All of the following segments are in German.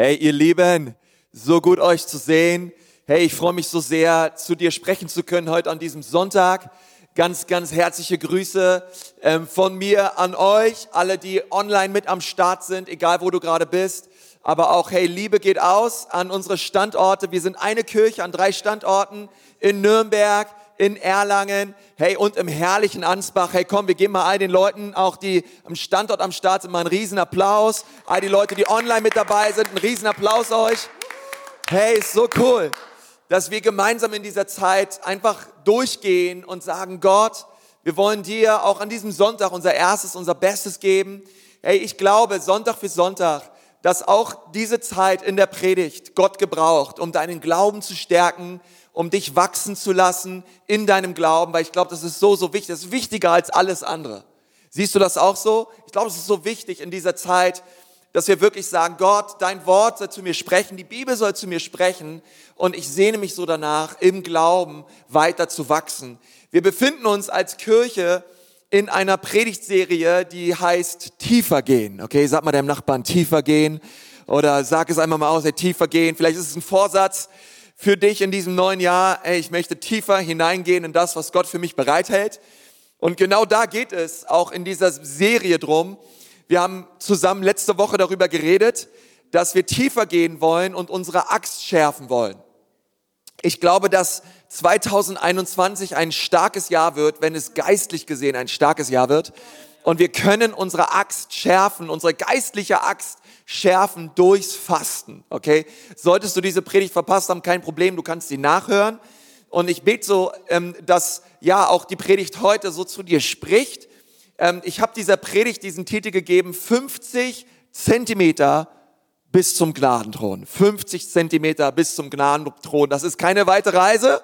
Hey, ihr Lieben, so gut euch zu sehen. Hey, ich freue mich so sehr, zu dir sprechen zu können heute an diesem Sonntag. Ganz, ganz herzliche Grüße ähm, von mir an euch, alle, die online mit am Start sind, egal wo du gerade bist. Aber auch, hey, Liebe geht aus an unsere Standorte. Wir sind eine Kirche an drei Standorten in Nürnberg, in Erlangen, hey, und im herrlichen Ansbach. Hey, komm, wir geben mal all den Leuten, auch die am Standort am Start sind, mal einen riesen Applaus. All die Leute, die online mit dabei sind, einen riesen Applaus euch. Hey, ist so cool, dass wir gemeinsam in dieser Zeit einfach durchgehen und sagen, Gott, wir wollen dir auch an diesem Sonntag unser erstes, unser Bestes geben. Hey, ich glaube, Sonntag für Sonntag, dass auch diese Zeit in der Predigt Gott gebraucht, um deinen Glauben zu stärken, um dich wachsen zu lassen in deinem Glauben, weil ich glaube, das ist so, so wichtig. Das ist wichtiger als alles andere. Siehst du das auch so? Ich glaube, es ist so wichtig in dieser Zeit, dass wir wirklich sagen, Gott, dein Wort soll zu mir sprechen, die Bibel soll zu mir sprechen und ich sehne mich so danach, im Glauben weiter zu wachsen. Wir befinden uns als Kirche in einer Predigtserie, die heißt Tiefer gehen. Okay, sag mal deinem Nachbarn tiefer gehen oder sag es einmal mal aus, ey, tiefer gehen. Vielleicht ist es ein Vorsatz, für dich in diesem neuen Jahr, ey, ich möchte tiefer hineingehen in das, was Gott für mich bereithält. Und genau da geht es auch in dieser Serie drum. Wir haben zusammen letzte Woche darüber geredet, dass wir tiefer gehen wollen und unsere Axt schärfen wollen. Ich glaube, dass 2021 ein starkes Jahr wird, wenn es geistlich gesehen ein starkes Jahr wird. Und wir können unsere Axt schärfen, unsere geistliche Axt schärfen durchs Fasten. Okay? Solltest du diese Predigt verpasst haben, kein Problem, du kannst sie nachhören. Und ich bete so, ähm, dass ja auch die Predigt heute so zu dir spricht. Ähm, ich habe dieser Predigt diesen Titel gegeben, 50 Zentimeter bis zum Gnadenthron. 50 Zentimeter bis zum Gnadenthron. Das ist keine weite Reise,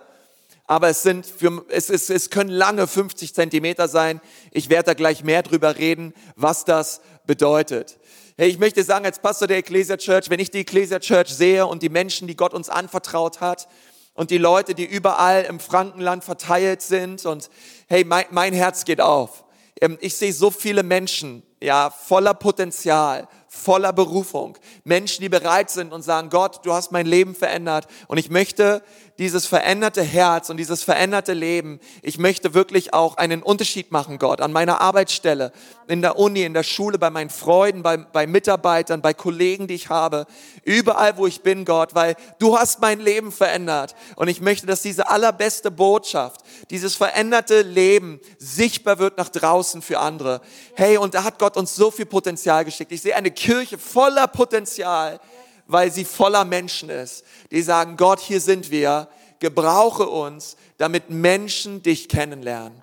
aber es sind für, es, es, es können lange 50 Zentimeter sein. Ich werde da gleich mehr drüber reden, was das bedeutet. Hey, ich möchte sagen, als Pastor der Ecclesia Church, wenn ich die Ecclesia Church sehe und die Menschen, die Gott uns anvertraut hat und die Leute, die überall im Frankenland verteilt sind und hey, mein, mein Herz geht auf. Ähm, ich sehe so viele Menschen, ja, voller Potenzial, voller Berufung. Menschen, die bereit sind und sagen, Gott, du hast mein Leben verändert und ich möchte dieses veränderte Herz und dieses veränderte Leben, ich möchte wirklich auch einen Unterschied machen, Gott, an meiner Arbeitsstelle, in der Uni, in der Schule, bei meinen Freunden, bei, bei Mitarbeitern, bei Kollegen, die ich habe, überall, wo ich bin, Gott, weil du hast mein Leben verändert. Und ich möchte, dass diese allerbeste Botschaft, dieses veränderte Leben sichtbar wird nach draußen für andere. Hey, und da hat Gott uns so viel Potenzial geschickt. Ich sehe eine Kirche voller Potenzial, weil sie voller Menschen ist, die sagen, Gott, hier sind wir, gebrauche uns, damit Menschen dich kennenlernen.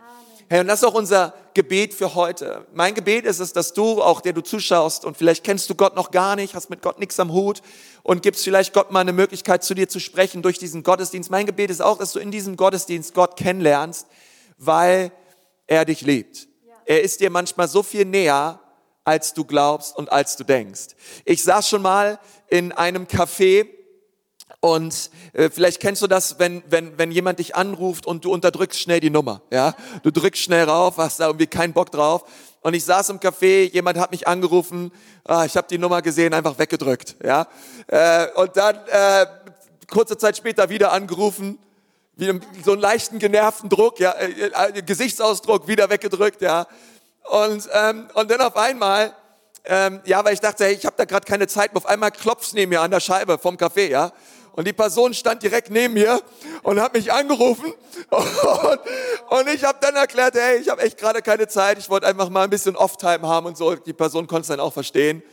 Hey, und das ist auch unser Gebet für heute. Mein Gebet ist es, dass du, auch der du zuschaust und vielleicht kennst du Gott noch gar nicht, hast mit Gott nichts am Hut und gibst vielleicht Gott mal eine Möglichkeit zu dir zu sprechen durch diesen Gottesdienst. Mein Gebet ist auch, dass du in diesem Gottesdienst Gott kennenlernst, weil er dich liebt. Er ist dir manchmal so viel näher, als du glaubst und als du denkst. Ich saß schon mal in einem Café und äh, vielleicht kennst du das, wenn, wenn, wenn jemand dich anruft und du unterdrückst schnell die Nummer. Ja? Du drückst schnell rauf, hast da irgendwie keinen Bock drauf. Und ich saß im Café, jemand hat mich angerufen, ah, ich habe die Nummer gesehen, einfach weggedrückt. Ja? Äh, und dann äh, kurze Zeit später wieder angerufen, wie so einen leichten genervten Druck, ja, äh, äh, Gesichtsausdruck wieder weggedrückt, ja. Und, ähm, und dann auf einmal, ähm, ja, weil ich dachte, hey, ich habe da gerade keine Zeit, auf einmal klopft's neben mir an der Scheibe vom Café, ja. Und die Person stand direkt neben mir und hat mich angerufen. Und, und ich habe dann erklärt, hey, ich habe echt gerade keine Zeit. Ich wollte einfach mal ein bisschen Off-Time haben und so. Die Person konnte es dann auch verstehen.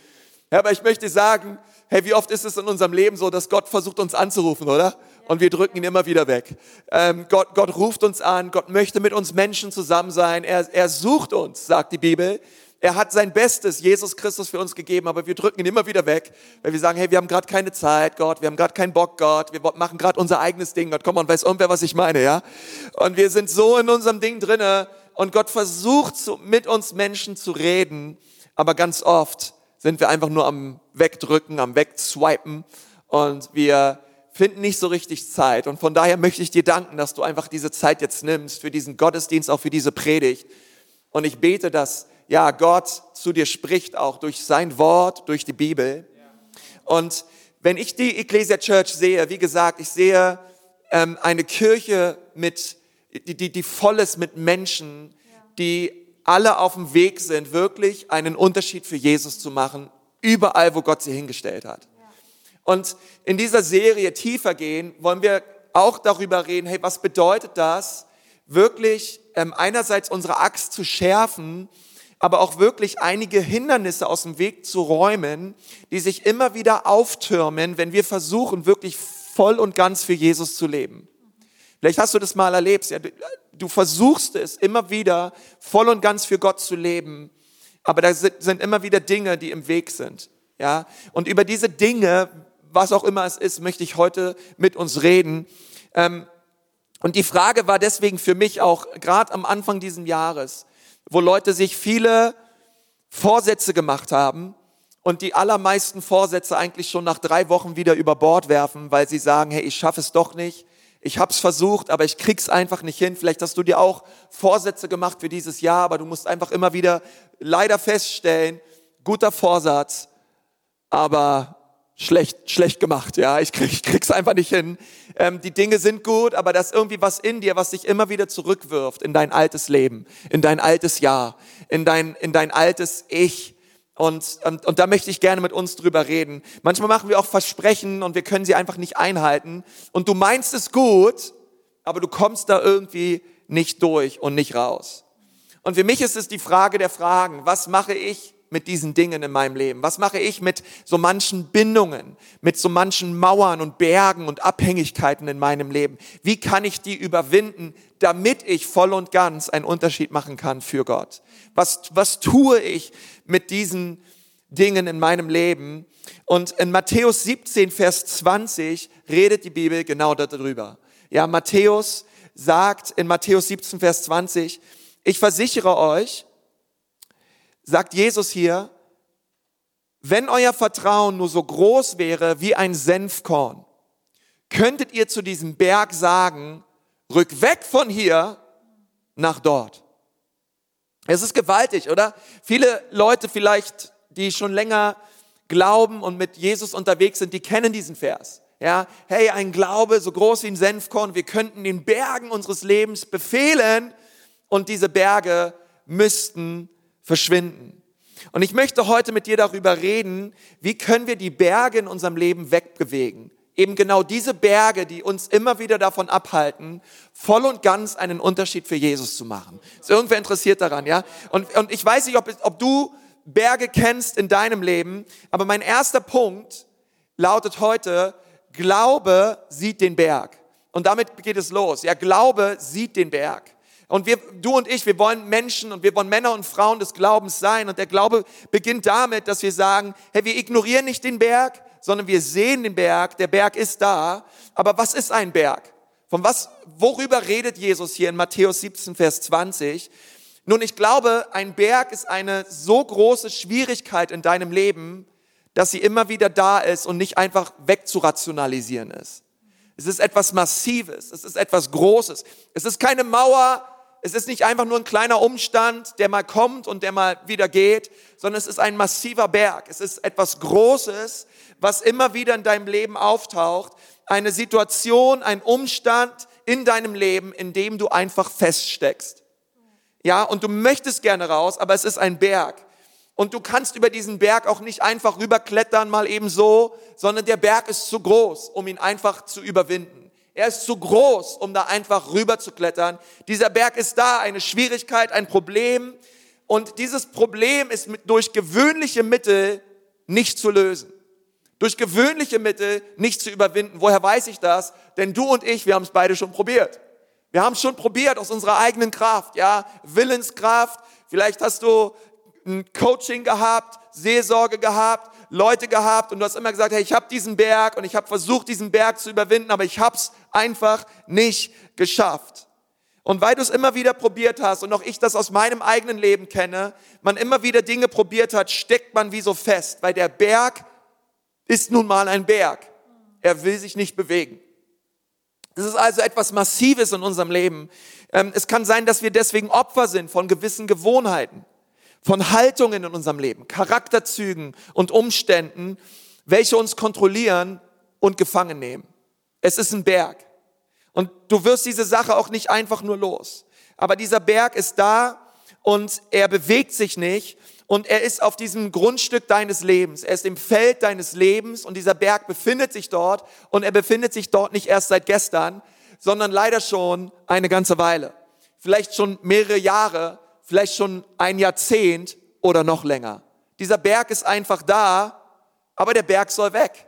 Ja, aber ich möchte sagen, hey, wie oft ist es in unserem Leben so, dass Gott versucht uns anzurufen, oder? Und wir drücken ihn immer wieder weg. Ähm, Gott, Gott ruft uns an, Gott möchte mit uns Menschen zusammen sein. Er, er sucht uns, sagt die Bibel. Er hat sein Bestes, Jesus Christus, für uns gegeben, aber wir drücken ihn immer wieder weg, weil wir sagen, hey, wir haben gerade keine Zeit, Gott, wir haben gerade keinen Bock, Gott, wir machen gerade unser eigenes Ding, Gott, komm mal, weiß irgendwer, was ich meine, ja? Und wir sind so in unserem Ding drinne und Gott versucht mit uns Menschen zu reden, aber ganz oft sind wir einfach nur am Wegdrücken, am Wegswipen und wir finden nicht so richtig Zeit. Und von daher möchte ich dir danken, dass du einfach diese Zeit jetzt nimmst für diesen Gottesdienst, auch für diese Predigt. Und ich bete, dass ja Gott zu dir spricht, auch durch sein Wort, durch die Bibel. Und wenn ich die Ecclesia Church sehe, wie gesagt, ich sehe ähm, eine Kirche mit, die, die, die voll ist mit Menschen, die alle auf dem Weg sind, wirklich einen Unterschied für Jesus zu machen, überall, wo Gott sie hingestellt hat. Und in dieser Serie tiefer gehen, wollen wir auch darüber reden, hey, was bedeutet das, wirklich ähm, einerseits unsere Axt zu schärfen, aber auch wirklich einige Hindernisse aus dem Weg zu räumen, die sich immer wieder auftürmen, wenn wir versuchen, wirklich voll und ganz für Jesus zu leben. Vielleicht hast du das mal erlebt. Ja, du, du versuchst es immer wieder voll und ganz für Gott zu leben, aber da sind, sind immer wieder Dinge, die im Weg sind. Ja, und über diese Dinge, was auch immer es ist, möchte ich heute mit uns reden. Ähm, und die Frage war deswegen für mich auch gerade am Anfang dieses Jahres, wo Leute sich viele Vorsätze gemacht haben und die allermeisten Vorsätze eigentlich schon nach drei Wochen wieder über Bord werfen, weil sie sagen, hey, ich schaffe es doch nicht. Ich habe es versucht, aber ich krieg's einfach nicht hin. Vielleicht hast du dir auch Vorsätze gemacht für dieses Jahr, aber du musst einfach immer wieder leider feststellen, guter Vorsatz, aber schlecht, schlecht gemacht. Ja, ich, krieg, ich krieg's einfach nicht hin. Ähm, die Dinge sind gut, aber da ist irgendwie was in dir, was dich immer wieder zurückwirft in dein altes Leben, in dein altes Jahr, in dein, in dein altes Ich. Und, und, und da möchte ich gerne mit uns drüber reden. Manchmal machen wir auch Versprechen und wir können sie einfach nicht einhalten. Und du meinst es gut, aber du kommst da irgendwie nicht durch und nicht raus. Und für mich ist es die Frage der Fragen, was mache ich mit diesen Dingen in meinem Leben? Was mache ich mit so manchen Bindungen, mit so manchen Mauern und Bergen und Abhängigkeiten in meinem Leben? Wie kann ich die überwinden, damit ich voll und ganz einen Unterschied machen kann für Gott? Was, was tue ich mit diesen Dingen in meinem Leben? Und in Matthäus 17, Vers 20 redet die Bibel genau darüber. Ja, Matthäus sagt in Matthäus 17, Vers 20, ich versichere euch, sagt Jesus hier, wenn euer Vertrauen nur so groß wäre wie ein Senfkorn, könntet ihr zu diesem Berg sagen, rück weg von hier nach dort. Es ist gewaltig, oder? Viele Leute vielleicht, die schon länger glauben und mit Jesus unterwegs sind, die kennen diesen Vers. Ja, hey, ein Glaube so groß wie ein Senfkorn, wir könnten den Bergen unseres Lebens befehlen und diese Berge müssten verschwinden. Und ich möchte heute mit dir darüber reden, wie können wir die Berge in unserem Leben wegbewegen. Eben genau diese Berge, die uns immer wieder davon abhalten, voll und ganz einen Unterschied für Jesus zu machen. Ist irgendwer interessiert daran, ja? Und, und ich weiß nicht, ob, ob du Berge kennst in deinem Leben, aber mein erster Punkt lautet heute, Glaube sieht den Berg. Und damit geht es los. Ja, Glaube sieht den Berg. Und wir, du und ich, wir wollen Menschen und wir wollen Männer und Frauen des Glaubens sein. Und der Glaube beginnt damit, dass wir sagen, hey, wir ignorieren nicht den Berg, sondern wir sehen den Berg. Der Berg ist da. Aber was ist ein Berg? Von was, worüber redet Jesus hier in Matthäus 17, Vers 20? Nun, ich glaube, ein Berg ist eine so große Schwierigkeit in deinem Leben, dass sie immer wieder da ist und nicht einfach wegzurationalisieren ist. Es ist etwas Massives, es ist etwas Großes. Es ist keine Mauer, es ist nicht einfach nur ein kleiner Umstand, der mal kommt und der mal wieder geht, sondern es ist ein massiver Berg. Es ist etwas Großes, was immer wieder in deinem Leben auftaucht. Eine Situation, ein Umstand in deinem Leben, in dem du einfach feststeckst. Ja, und du möchtest gerne raus, aber es ist ein Berg. Und du kannst über diesen Berg auch nicht einfach rüberklettern, mal eben so, sondern der Berg ist zu groß, um ihn einfach zu überwinden. Er ist zu groß, um da einfach rüber zu klettern. Dieser Berg ist da, eine Schwierigkeit, ein Problem. Und dieses Problem ist mit, durch gewöhnliche Mittel nicht zu lösen. Durch gewöhnliche Mittel nicht zu überwinden. Woher weiß ich das? Denn du und ich, wir haben es beide schon probiert. Wir haben es schon probiert aus unserer eigenen Kraft, ja, Willenskraft. Vielleicht hast du ein Coaching gehabt, Seelsorge gehabt, Leute gehabt und du hast immer gesagt, hey, ich habe diesen Berg und ich habe versucht, diesen Berg zu überwinden, aber ich habe es einfach nicht geschafft. Und weil du es immer wieder probiert hast und auch ich das aus meinem eigenen Leben kenne, man immer wieder Dinge probiert hat, steckt man wie so fest, weil der Berg ist nun mal ein Berg. Er will sich nicht bewegen. Das ist also etwas Massives in unserem Leben. Ähm, es kann sein, dass wir deswegen Opfer sind von gewissen Gewohnheiten, von Haltungen in unserem Leben, Charakterzügen und Umständen, welche uns kontrollieren und gefangen nehmen. Es ist ein Berg. Und du wirst diese Sache auch nicht einfach nur los. Aber dieser Berg ist da und er bewegt sich nicht und er ist auf diesem Grundstück deines Lebens. Er ist im Feld deines Lebens und dieser Berg befindet sich dort und er befindet sich dort nicht erst seit gestern, sondern leider schon eine ganze Weile. Vielleicht schon mehrere Jahre, vielleicht schon ein Jahrzehnt oder noch länger. Dieser Berg ist einfach da, aber der Berg soll weg.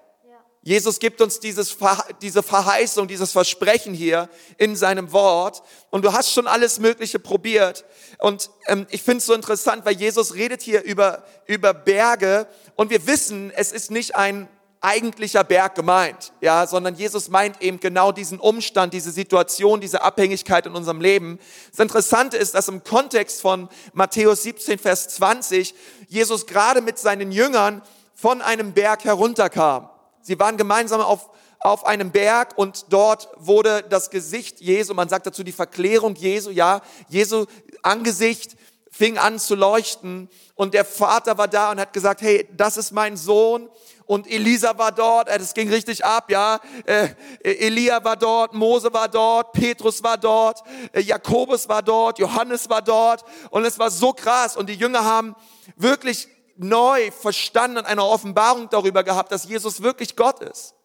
Jesus gibt uns dieses, diese Verheißung, dieses Versprechen hier in seinem Wort. Und du hast schon alles Mögliche probiert. Und ähm, ich finde es so interessant, weil Jesus redet hier über, über Berge. Und wir wissen, es ist nicht ein eigentlicher Berg gemeint, ja, sondern Jesus meint eben genau diesen Umstand, diese Situation, diese Abhängigkeit in unserem Leben. Das Interessante ist, dass im Kontext von Matthäus 17, Vers 20 Jesus gerade mit seinen Jüngern von einem Berg herunterkam. Sie waren gemeinsam auf, auf einem Berg und dort wurde das Gesicht Jesu, man sagt dazu die Verklärung Jesu, ja, Jesu Angesicht fing an zu leuchten und der Vater war da und hat gesagt, hey, das ist mein Sohn und Elisa war dort, es ging richtig ab, ja. Äh, Elia war dort, Mose war dort, Petrus war dort, äh, Jakobus war dort, Johannes war dort und es war so krass und die Jünger haben wirklich neu verstanden und eine Offenbarung darüber gehabt, dass Jesus wirklich Gott ist.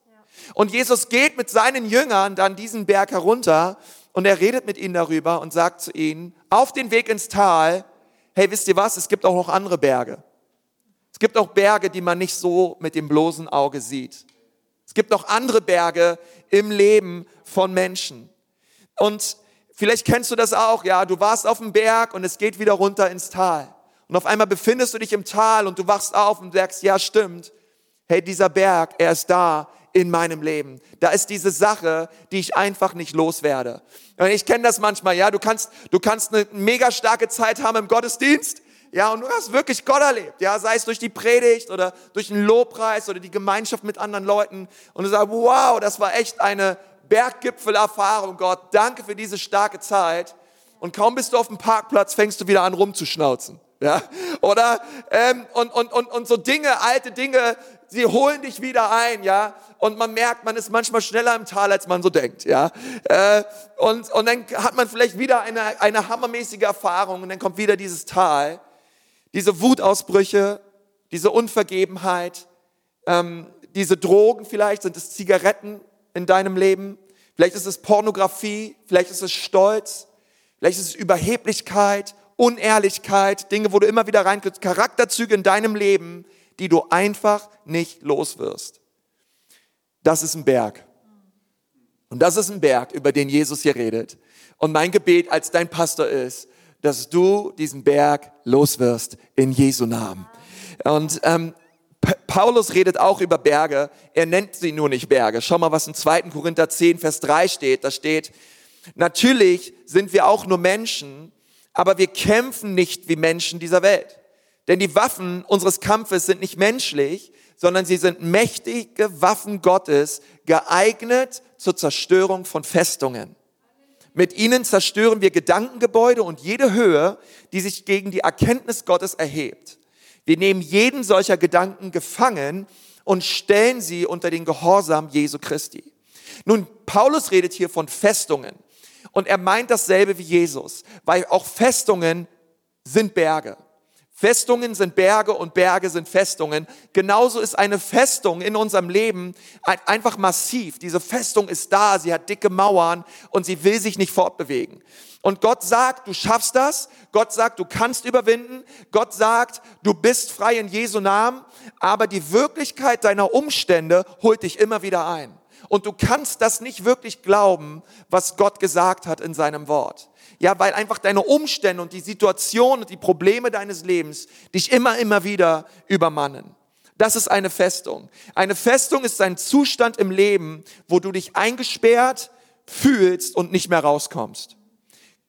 Und Jesus geht mit seinen Jüngern dann diesen Berg herunter und er redet mit ihnen darüber und sagt zu ihnen, auf den Weg ins Tal, hey, wisst ihr was, es gibt auch noch andere Berge. Es gibt auch Berge, die man nicht so mit dem bloßen Auge sieht. Es gibt noch andere Berge im Leben von Menschen. Und vielleicht kennst du das auch, ja, du warst auf dem Berg und es geht wieder runter ins Tal. Und auf einmal befindest du dich im Tal und du wachst auf und sagst, ja stimmt, hey, dieser Berg, er ist da in meinem Leben. Da ist diese Sache, die ich einfach nicht loswerde. Ich kenne das manchmal, ja, du kannst, du kannst eine mega starke Zeit haben im Gottesdienst, ja, und du hast wirklich Gott erlebt, ja, sei es durch die Predigt oder durch den Lobpreis oder die Gemeinschaft mit anderen Leuten und du sagst, wow, das war echt eine Berggipfelerfahrung, Gott, danke für diese starke Zeit. Und kaum bist du auf dem Parkplatz, fängst du wieder an rumzuschnauzen. Ja, oder ähm, und, und, und, und so Dinge, alte Dinge, sie holen dich wieder ein, ja. Und man merkt, man ist manchmal schneller im Tal, als man so denkt, ja. Äh, und, und dann hat man vielleicht wieder eine, eine hammermäßige Erfahrung und dann kommt wieder dieses Tal, diese Wutausbrüche, diese Unvergebenheit, ähm, diese Drogen vielleicht, sind es Zigaretten in deinem Leben, vielleicht ist es Pornografie, vielleicht ist es Stolz, vielleicht ist es Überheblichkeit Unehrlichkeit, Dinge, wo du immer wieder reinkriegst, Charakterzüge in deinem Leben, die du einfach nicht los wirst. Das ist ein Berg. Und das ist ein Berg, über den Jesus hier redet. Und mein Gebet als dein Pastor ist, dass du diesen Berg los wirst in Jesu Namen. Und ähm, Paulus redet auch über Berge. Er nennt sie nur nicht Berge. Schau mal, was in 2. Korinther 10, Vers 3 steht. Da steht, natürlich sind wir auch nur Menschen aber wir kämpfen nicht wie Menschen dieser Welt. Denn die Waffen unseres Kampfes sind nicht menschlich, sondern sie sind mächtige Waffen Gottes, geeignet zur Zerstörung von Festungen. Mit ihnen zerstören wir Gedankengebäude und jede Höhe, die sich gegen die Erkenntnis Gottes erhebt. Wir nehmen jeden solcher Gedanken gefangen und stellen sie unter den Gehorsam Jesu Christi. Nun, Paulus redet hier von Festungen. Und er meint dasselbe wie Jesus, weil auch Festungen sind Berge. Festungen sind Berge und Berge sind Festungen. Genauso ist eine Festung in unserem Leben einfach massiv. Diese Festung ist da, sie hat dicke Mauern und sie will sich nicht fortbewegen. Und Gott sagt, du schaffst das. Gott sagt, du kannst überwinden. Gott sagt, du bist frei in Jesu Namen. Aber die Wirklichkeit deiner Umstände holt dich immer wieder ein. Und du kannst das nicht wirklich glauben, was Gott gesagt hat in seinem Wort. Ja, weil einfach deine Umstände und die Situation und die Probleme deines Lebens dich immer, immer wieder übermannen. Das ist eine Festung. Eine Festung ist ein Zustand im Leben, wo du dich eingesperrt fühlst und nicht mehr rauskommst.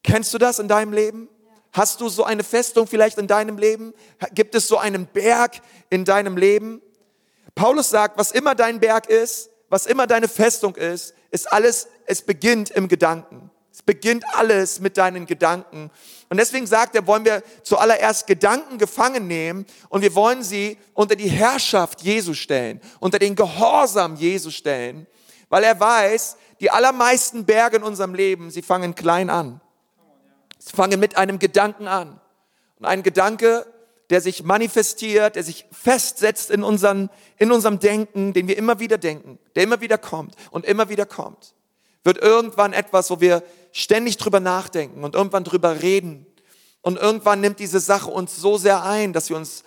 Kennst du das in deinem Leben? Hast du so eine Festung vielleicht in deinem Leben? Gibt es so einen Berg in deinem Leben? Paulus sagt, was immer dein Berg ist, was immer deine Festung ist, ist alles, es beginnt im Gedanken. Es beginnt alles mit deinen Gedanken. Und deswegen sagt er, wollen wir zuallererst Gedanken gefangen nehmen und wir wollen sie unter die Herrschaft Jesu stellen, unter den Gehorsam Jesu stellen, weil er weiß, die allermeisten Berge in unserem Leben, sie fangen klein an. Sie fangen mit einem Gedanken an. Und ein Gedanke, der sich manifestiert, der sich festsetzt in, unseren, in unserem Denken, den wir immer wieder denken, der immer wieder kommt und immer wieder kommt, wird irgendwann etwas, wo wir ständig drüber nachdenken und irgendwann drüber reden. Und irgendwann nimmt diese Sache uns so sehr ein, dass wir uns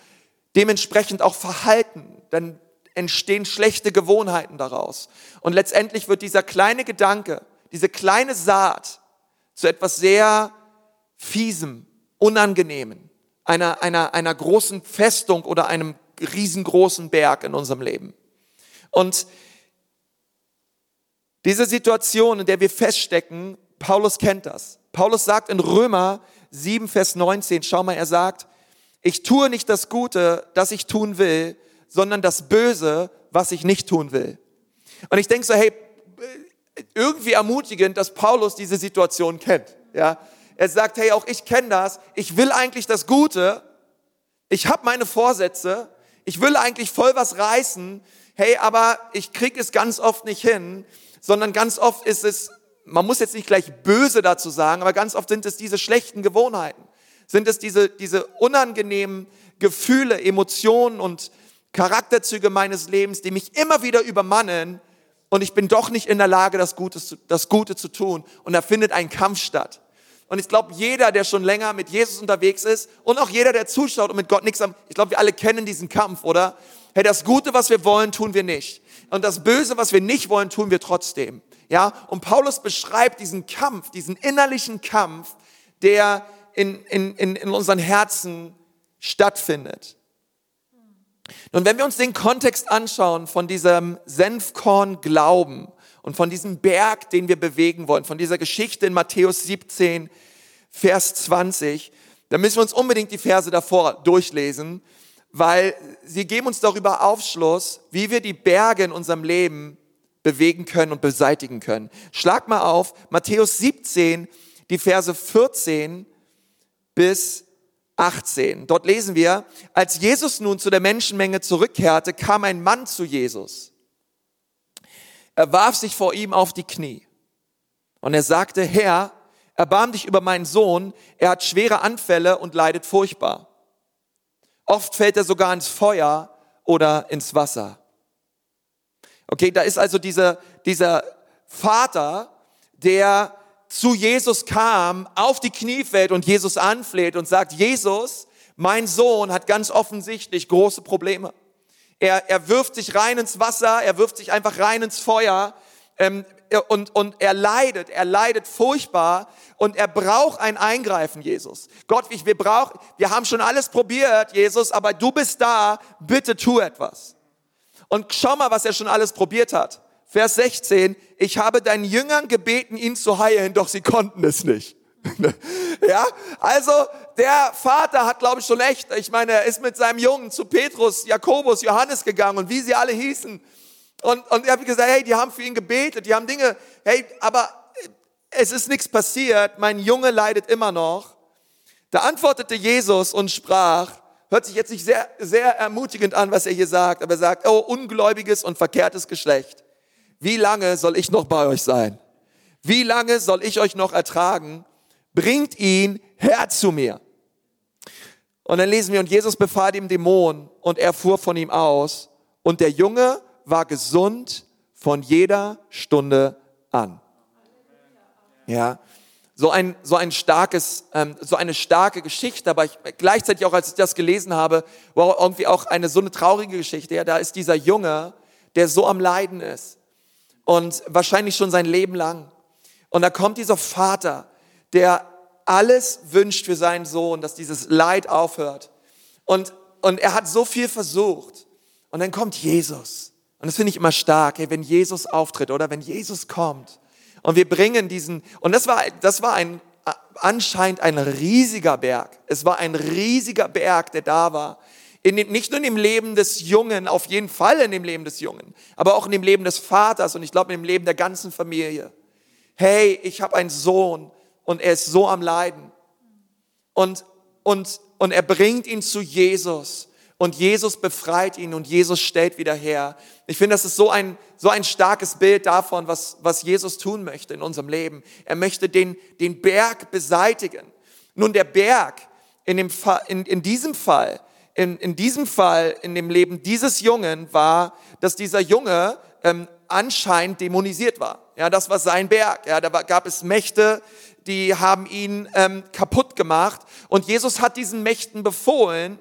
dementsprechend auch verhalten. Dann entstehen schlechte Gewohnheiten daraus. Und letztendlich wird dieser kleine Gedanke, diese kleine Saat zu etwas sehr fiesem, unangenehmen, einer, einer, einer großen Festung oder einem riesengroßen Berg in unserem Leben. Und diese Situation, in der wir feststecken, Paulus kennt das. Paulus sagt in Römer 7, Vers 19, schau mal, er sagt, ich tue nicht das Gute, das ich tun will, sondern das Böse, was ich nicht tun will. Und ich denke so, hey, irgendwie ermutigend, dass Paulus diese Situation kennt. Ja, er sagt, hey, auch ich kenne das. Ich will eigentlich das Gute. Ich habe meine Vorsätze. Ich will eigentlich voll was reißen. Hey, aber ich krieg es ganz oft nicht hin, sondern ganz oft ist es, man muss jetzt nicht gleich böse dazu sagen, aber ganz oft sind es diese schlechten Gewohnheiten. Sind es diese, diese unangenehmen Gefühle, Emotionen und Charakterzüge meines Lebens, die mich immer wieder übermannen und ich bin doch nicht in der Lage, das Gute, das Gute zu tun. Und da findet ein Kampf statt. Und ich glaube, jeder, der schon länger mit Jesus unterwegs ist und auch jeder, der zuschaut und mit Gott nichts am, ich glaube, wir alle kennen diesen Kampf, oder? Hey, das Gute, was wir wollen, tun wir nicht. Und das Böse, was wir nicht wollen, tun wir trotzdem. Ja? Und Paulus beschreibt diesen Kampf, diesen innerlichen Kampf, der in, in, in, in unseren Herzen stattfindet. Nun, wenn wir uns den Kontext anschauen von diesem Senfkorn Glauben, und von diesem Berg, den wir bewegen wollen, von dieser Geschichte in Matthäus 17, Vers 20, da müssen wir uns unbedingt die Verse davor durchlesen, weil sie geben uns darüber Aufschluss, wie wir die Berge in unserem Leben bewegen können und beseitigen können. Schlag mal auf Matthäus 17, die Verse 14 bis 18. Dort lesen wir, als Jesus nun zu der Menschenmenge zurückkehrte, kam ein Mann zu Jesus er warf sich vor ihm auf die Knie und er sagte, Herr, erbarm dich über meinen Sohn, er hat schwere Anfälle und leidet furchtbar. Oft fällt er sogar ins Feuer oder ins Wasser. Okay, da ist also dieser, dieser Vater, der zu Jesus kam, auf die Knie fällt und Jesus anfleht und sagt, Jesus, mein Sohn hat ganz offensichtlich große Probleme. Er, er wirft sich rein ins Wasser, er wirft sich einfach rein ins Feuer ähm, und, und er leidet, er leidet furchtbar und er braucht ein Eingreifen, Jesus. Gott, wir brauchen, wir haben schon alles probiert, Jesus, aber du bist da, bitte tu etwas. Und schau mal, was er schon alles probiert hat. Vers 16, ich habe deinen Jüngern gebeten, ihn zu heilen, doch sie konnten es nicht. ja, also der Vater hat, glaube ich, schon echt, ich meine, er ist mit seinem Jungen zu Petrus, Jakobus, Johannes gegangen und wie sie alle hießen. Und, und er hat gesagt, hey, die haben für ihn gebetet, die haben Dinge, hey, aber es ist nichts passiert, mein Junge leidet immer noch. Da antwortete Jesus und sprach, hört sich jetzt nicht sehr, sehr ermutigend an, was er hier sagt, aber er sagt, oh, ungläubiges und verkehrtes Geschlecht, wie lange soll ich noch bei euch sein? Wie lange soll ich euch noch ertragen? Bringt ihn her zu mir. Und dann lesen wir, und Jesus befahl dem Dämon und er fuhr von ihm aus und der Junge war gesund von jeder Stunde an. Ja, so ein, so ein starkes, ähm, so eine starke Geschichte, aber ich, gleichzeitig auch, als ich das gelesen habe, war irgendwie auch eine so eine traurige Geschichte. Ja, da ist dieser Junge, der so am Leiden ist und wahrscheinlich schon sein Leben lang. Und da kommt dieser Vater der alles wünscht für seinen Sohn, dass dieses Leid aufhört. Und, und er hat so viel versucht. Und dann kommt Jesus. Und das finde ich immer stark, hey, wenn Jesus auftritt oder wenn Jesus kommt. Und wir bringen diesen, und das war, das war ein, anscheinend ein riesiger Berg. Es war ein riesiger Berg, der da war. In dem, nicht nur in dem Leben des Jungen, auf jeden Fall in dem Leben des Jungen, aber auch in dem Leben des Vaters und ich glaube in dem Leben der ganzen Familie. hey, ich habe einen Sohn und er ist so am Leiden. Und, und, und er bringt ihn zu Jesus und Jesus befreit ihn und Jesus stellt wieder her. Ich finde, das ist so ein, so ein starkes Bild davon, was, was Jesus tun möchte in unserem Leben. Er möchte den, den Berg beseitigen. Nun, der Berg in, dem Fall, in, in diesem Fall, in, in diesem Fall, in dem Leben dieses Jungen war, dass dieser Junge ähm, anscheinend dämonisiert war. Ja, das war sein Berg. Ja, da gab es Mächte, die haben ihn ähm, kaputt gemacht. Und Jesus hat diesen Mächten befohlen,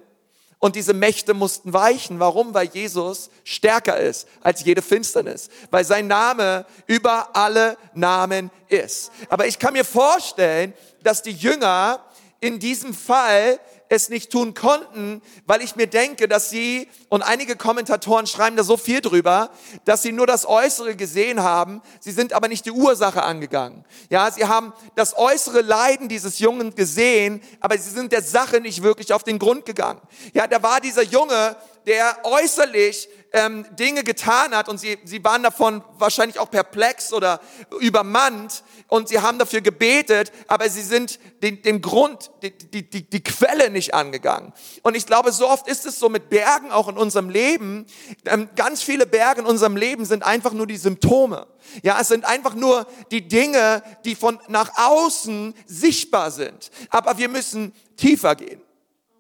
und diese Mächte mussten weichen. Warum? Weil Jesus stärker ist als jede Finsternis. Weil sein Name über alle Namen ist. Aber ich kann mir vorstellen, dass die Jünger in diesem Fall es nicht tun konnten, weil ich mir denke, dass sie, und einige Kommentatoren schreiben da so viel drüber, dass sie nur das Äußere gesehen haben, sie sind aber nicht die Ursache angegangen. Ja, sie haben das äußere Leiden dieses Jungen gesehen, aber sie sind der Sache nicht wirklich auf den Grund gegangen. Ja, da war dieser Junge, der äußerlich ähm, Dinge getan hat und sie, sie waren davon wahrscheinlich auch perplex oder übermannt und sie haben dafür gebetet, aber sie sind den, den Grund, die, die, die, die Quelle nicht angegangen. Und ich glaube, so oft ist es so mit Bergen auch in unserem Leben. Ähm, ganz viele Berge in unserem Leben sind einfach nur die Symptome. Ja, es sind einfach nur die Dinge, die von nach außen sichtbar sind. Aber wir müssen tiefer gehen.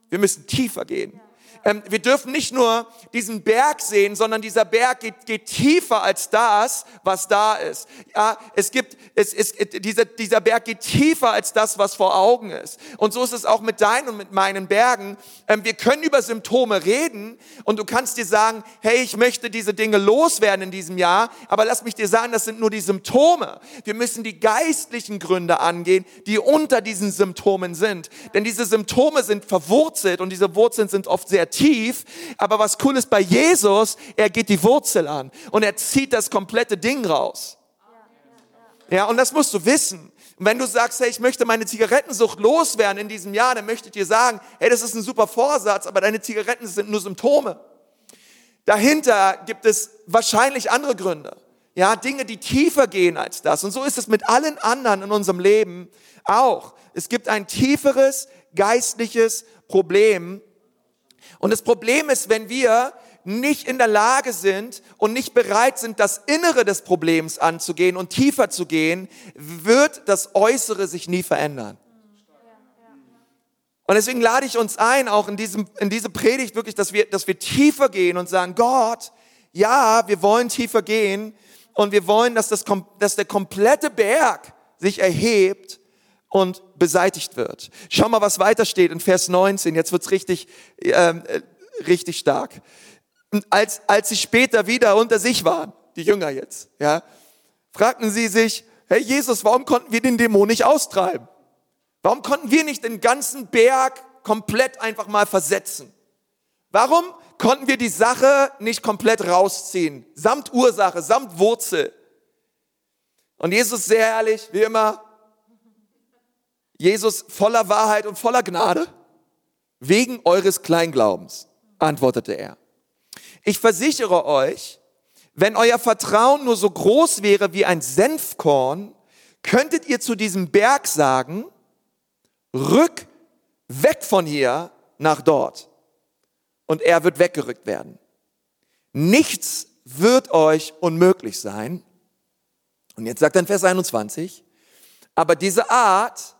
Wir müssen tiefer gehen ähm, wir dürfen nicht nur diesen Berg sehen, sondern dieser Berg geht, geht tiefer als das, was da ist. Ja, es gibt, es, es, dieser, dieser Berg geht tiefer als das, was vor Augen ist. Und so ist es auch mit deinen und mit meinen Bergen. Ähm, wir können über Symptome reden und du kannst dir sagen, hey, ich möchte diese Dinge loswerden in diesem Jahr, aber lass mich dir sagen, das sind nur die Symptome. Wir müssen die geistlichen Gründe angehen, die unter diesen Symptomen sind. Denn diese Symptome sind verwurzelt und diese Wurzeln sind oft sehr tief, aber was cool ist bei Jesus, er geht die Wurzel an und er zieht das komplette Ding raus. Ja, und das musst du wissen. Und wenn du sagst, hey, ich möchte meine Zigarettensucht loswerden in diesem Jahr, dann möchte ich dir sagen, hey, das ist ein super Vorsatz, aber deine Zigaretten sind nur Symptome. Dahinter gibt es wahrscheinlich andere Gründe. Ja, Dinge, die tiefer gehen als das. Und so ist es mit allen anderen in unserem Leben auch. Es gibt ein tieferes geistliches Problem, und das Problem ist, wenn wir nicht in der Lage sind und nicht bereit sind, das Innere des Problems anzugehen und tiefer zu gehen, wird das Äußere sich nie verändern. Und deswegen lade ich uns ein, auch in, diesem, in diese Predigt wirklich, dass wir, dass wir tiefer gehen und sagen, Gott, ja, wir wollen tiefer gehen und wir wollen, dass, das, dass der komplette Berg sich erhebt und beseitigt wird. Schau mal, was weiter steht in Vers 19. Jetzt wird's richtig, ähm, äh, richtig stark. Und als, als sie später wieder unter sich waren, die Jünger jetzt, ja, fragten sie sich, hey Jesus, warum konnten wir den Dämon nicht austreiben? Warum konnten wir nicht den ganzen Berg komplett einfach mal versetzen? Warum konnten wir die Sache nicht komplett rausziehen? Samt Ursache, samt Wurzel. Und Jesus sehr ehrlich, wie immer, Jesus voller Wahrheit und voller Gnade? Wegen eures Kleinglaubens, antwortete er. Ich versichere euch, wenn euer Vertrauen nur so groß wäre wie ein Senfkorn, könntet ihr zu diesem Berg sagen, rück weg von hier nach dort. Und er wird weggerückt werden. Nichts wird euch unmöglich sein. Und jetzt sagt in Vers 21, aber diese Art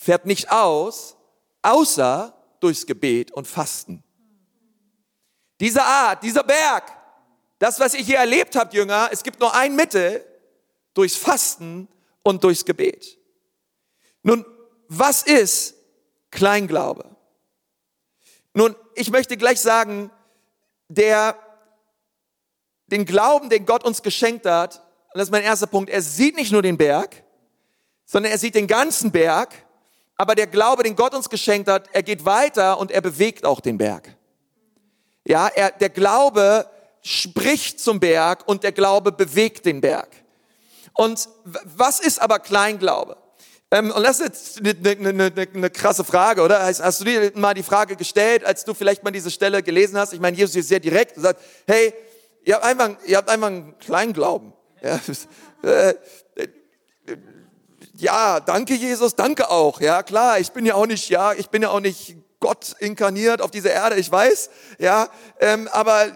fährt nicht aus, außer durchs Gebet und Fasten. Diese Art, dieser Berg, das, was ihr hier erlebt habt, Jünger, es gibt nur ein Mittel, durchs Fasten und durchs Gebet. Nun, was ist Kleinglaube? Nun, ich möchte gleich sagen, der, den Glauben, den Gott uns geschenkt hat, und das ist mein erster Punkt, er sieht nicht nur den Berg, sondern er sieht den ganzen Berg aber der Glaube, den Gott uns geschenkt hat, er geht weiter und er bewegt auch den Berg. Ja, er, der Glaube spricht zum Berg und der Glaube bewegt den Berg. Und was ist aber Kleinglaube? Ähm, und das ist jetzt eine, eine, eine, eine krasse Frage, oder? Hast, hast du dir mal die Frage gestellt, als du vielleicht mal diese Stelle gelesen hast? Ich meine, Jesus ist sehr direkt und sagt, hey, ihr habt einfach, ihr habt einfach einen Kleinglauben. Ja, äh, ja, danke Jesus, danke auch. Ja, klar, ich bin ja auch nicht, ja, ich bin ja auch nicht Gott inkarniert auf dieser Erde, ich weiß, ja, ähm, aber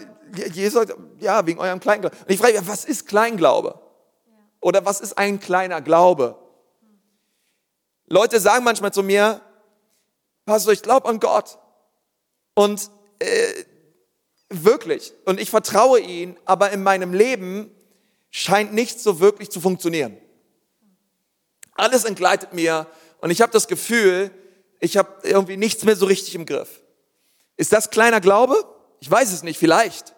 Jesus, ja, wegen eurem Kleinglaube. Und ich frage mich, was ist Kleinglaube? Oder was ist ein kleiner Glaube? Leute sagen manchmal zu mir, Pastor, ich glaube an Gott. Und äh, wirklich, und ich vertraue ihn, aber in meinem Leben scheint nichts so wirklich zu funktionieren. Alles entgleitet mir und ich habe das Gefühl, ich habe irgendwie nichts mehr so richtig im Griff. Ist das kleiner Glaube? Ich weiß es nicht, vielleicht.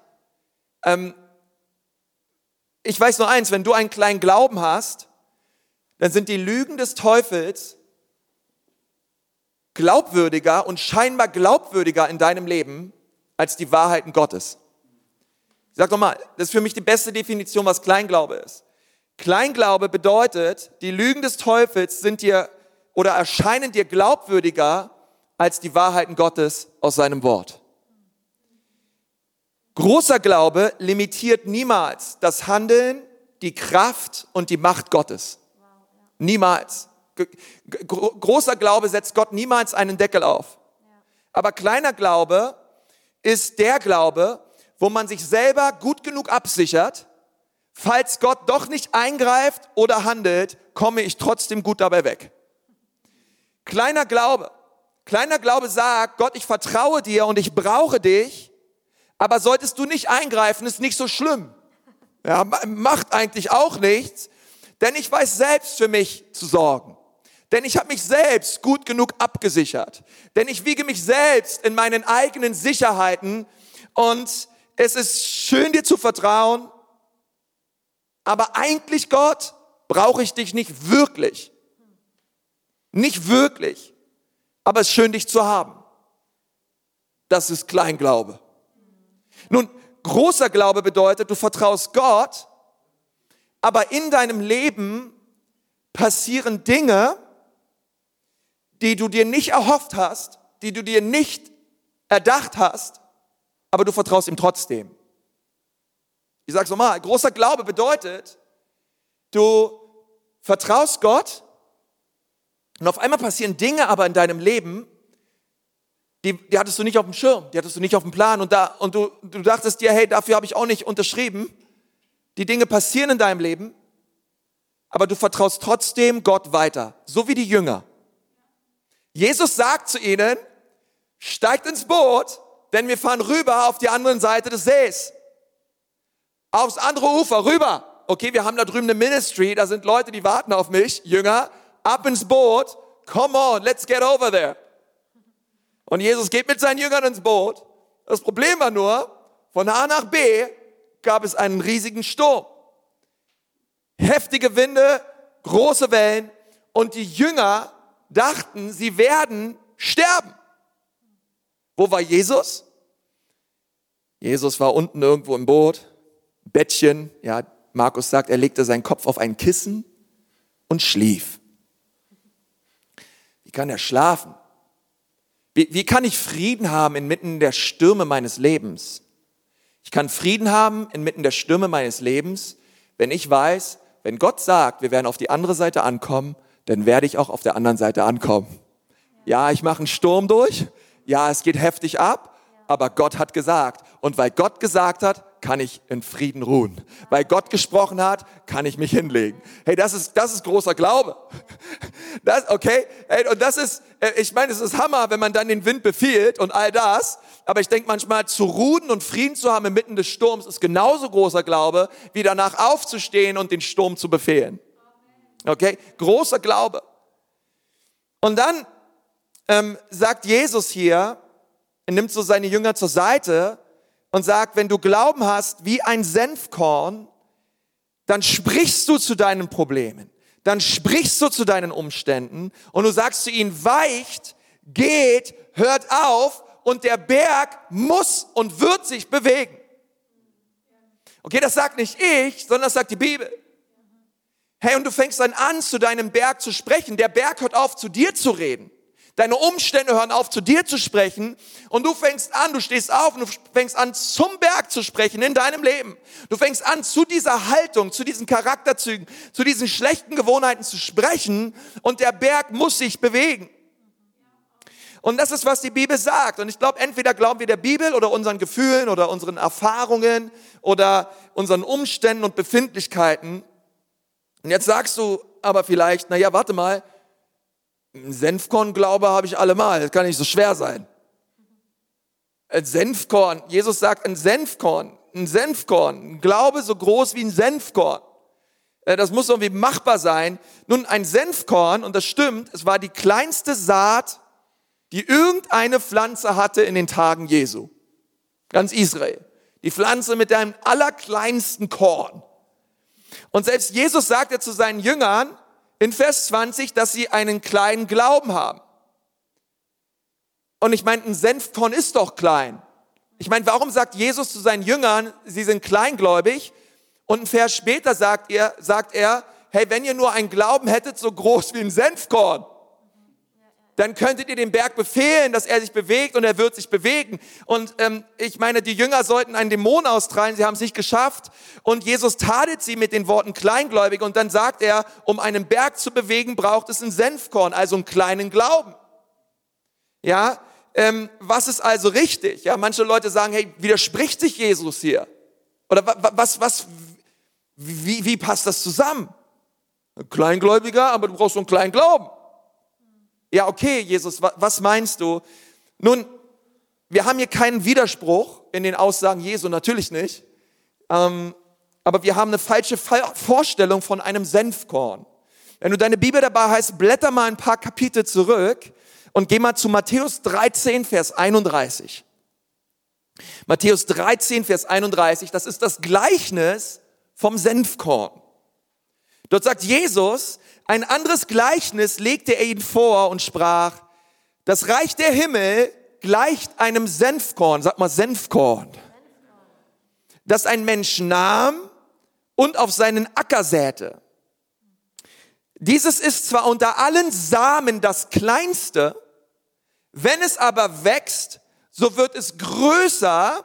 Ähm, ich weiß nur eins, wenn du einen kleinen Glauben hast, dann sind die Lügen des Teufels glaubwürdiger und scheinbar glaubwürdiger in deinem Leben als die Wahrheiten Gottes. Ich sag nochmal, das ist für mich die beste Definition, was Kleinglaube ist. Kleinglaube bedeutet, die Lügen des Teufels sind dir oder erscheinen dir glaubwürdiger als die Wahrheiten Gottes aus seinem Wort. Großer Glaube limitiert niemals das Handeln, die Kraft und die Macht Gottes. Niemals. Großer Glaube setzt Gott niemals einen Deckel auf. Aber kleiner Glaube ist der Glaube, wo man sich selber gut genug absichert, falls Gott doch nicht eingreift oder handelt, komme ich trotzdem gut dabei weg. Kleiner Glaube. Kleiner Glaube sagt, Gott, ich vertraue dir und ich brauche dich, aber solltest du nicht eingreifen, ist nicht so schlimm. Ja, macht eigentlich auch nichts, denn ich weiß selbst für mich zu sorgen. Denn ich habe mich selbst gut genug abgesichert. Denn ich wiege mich selbst in meinen eigenen Sicherheiten und es ist schön dir zu vertrauen, aber eigentlich Gott brauche ich dich nicht wirklich. Nicht wirklich. Aber es ist schön dich zu haben. Das ist Kleinglaube. Nun, großer Glaube bedeutet, du vertraust Gott, aber in deinem Leben passieren Dinge, die du dir nicht erhofft hast, die du dir nicht erdacht hast, aber du vertraust ihm trotzdem. Ich sage es nochmal, großer Glaube bedeutet, du vertraust Gott und auf einmal passieren Dinge aber in deinem Leben, die, die hattest du nicht auf dem Schirm, die hattest du nicht auf dem Plan und, da, und du, du dachtest dir, hey, dafür habe ich auch nicht unterschrieben. Die Dinge passieren in deinem Leben, aber du vertraust trotzdem Gott weiter, so wie die Jünger. Jesus sagt zu ihnen, steigt ins Boot, denn wir fahren rüber auf die andere Seite des Sees. Aufs andere Ufer, rüber. Okay, wir haben da drüben eine Ministry, da sind Leute, die warten auf mich, Jünger, ab ins Boot, come on, let's get over there. Und Jesus geht mit seinen Jüngern ins Boot. Das Problem war nur, von A nach B gab es einen riesigen Sturm. Heftige Winde, große Wellen und die Jünger dachten, sie werden sterben. Wo war Jesus? Jesus war unten irgendwo im Boot, Bettchen, ja, Markus sagt, er legte seinen Kopf auf ein Kissen und schlief. Wie kann er schlafen? Wie, wie kann ich Frieden haben inmitten der Stürme meines Lebens? Ich kann Frieden haben inmitten der Stürme meines Lebens, wenn ich weiß, wenn Gott sagt, wir werden auf die andere Seite ankommen, dann werde ich auch auf der anderen Seite ankommen. Ja, ich mache einen Sturm durch. Ja, es geht heftig ab aber Gott hat gesagt. Und weil Gott gesagt hat, kann ich in Frieden ruhen. Weil Gott gesprochen hat, kann ich mich hinlegen. Hey, das ist, das ist großer Glaube. Das, okay? Hey, und das ist, äh, ich meine, es ist Hammer, wenn man dann den Wind befiehlt und all das. Aber ich denke manchmal, zu ruhen und Frieden zu haben inmitten des Sturms ist genauso großer Glaube, wie danach aufzustehen und den Sturm zu befehlen. Okay? Großer Glaube. Und dann ähm, sagt Jesus hier, er nimmt so seine Jünger zur Seite und sagt, wenn du Glauben hast wie ein Senfkorn, dann sprichst du zu deinen Problemen, dann sprichst du zu deinen Umständen und du sagst zu ihnen, weicht, geht, hört auf und der Berg muss und wird sich bewegen. Okay, das sagt nicht ich, sondern das sagt die Bibel. Hey, und du fängst dann an, zu deinem Berg zu sprechen. Der Berg hört auf, zu dir zu reden. Deine Umstände hören auf, zu dir zu sprechen. Und du fängst an, du stehst auf und du fängst an, zum Berg zu sprechen in deinem Leben. Du fängst an, zu dieser Haltung, zu diesen Charakterzügen, zu diesen schlechten Gewohnheiten zu sprechen. Und der Berg muss sich bewegen. Und das ist, was die Bibel sagt. Und ich glaube, entweder glauben wir der Bibel oder unseren Gefühlen oder unseren Erfahrungen oder unseren Umständen und Befindlichkeiten. Und jetzt sagst du aber vielleicht, na ja, warte mal, Senfkorn-Glaube habe ich allemal. Das kann nicht so schwer sein. Ein Senfkorn. Jesus sagt ein Senfkorn. Ein Senfkorn. Ein Glaube so groß wie ein Senfkorn. Äh, das muss irgendwie machbar sein. Nun, ein Senfkorn, und das stimmt, es war die kleinste Saat, die irgendeine Pflanze hatte in den Tagen Jesu. Ganz Israel. Die Pflanze mit dem allerkleinsten Korn. Und selbst Jesus sagte zu seinen Jüngern, in Vers 20, dass sie einen kleinen Glauben haben. Und ich meine, ein Senfkorn ist doch klein. Ich meine, warum sagt Jesus zu seinen Jüngern, sie sind kleingläubig? Und ein Vers später sagt er, sagt er, hey, wenn ihr nur einen Glauben hättet, so groß wie ein Senfkorn, dann könntet ihr dem Berg befehlen, dass er sich bewegt und er wird sich bewegen. Und ähm, ich meine, die Jünger sollten einen Dämon austreiben, sie haben es nicht geschafft. Und Jesus tadelt sie mit den Worten Kleingläubig. Und dann sagt er, um einen Berg zu bewegen, braucht es ein Senfkorn, also einen kleinen Glauben. Ja, ähm, was ist also richtig? Ja, manche Leute sagen, hey, widerspricht sich Jesus hier? Oder was, was, wie, wie passt das zusammen? Ein Kleingläubiger, aber du brauchst so einen kleinen Glauben. Ja, okay, Jesus, was meinst du? Nun, wir haben hier keinen Widerspruch in den Aussagen Jesu, natürlich nicht. Ähm, aber wir haben eine falsche Vorstellung von einem Senfkorn. Wenn du deine Bibel dabei hast, blätter mal ein paar Kapitel zurück und geh mal zu Matthäus 13, Vers 31. Matthäus 13, Vers 31, das ist das Gleichnis vom Senfkorn. Dort sagt Jesus, ein anderes Gleichnis legte er ihnen vor und sprach, das Reich der Himmel gleicht einem Senfkorn, sag mal Senfkorn, das ein Mensch nahm und auf seinen Acker säte. Dieses ist zwar unter allen Samen das kleinste, wenn es aber wächst, so wird es größer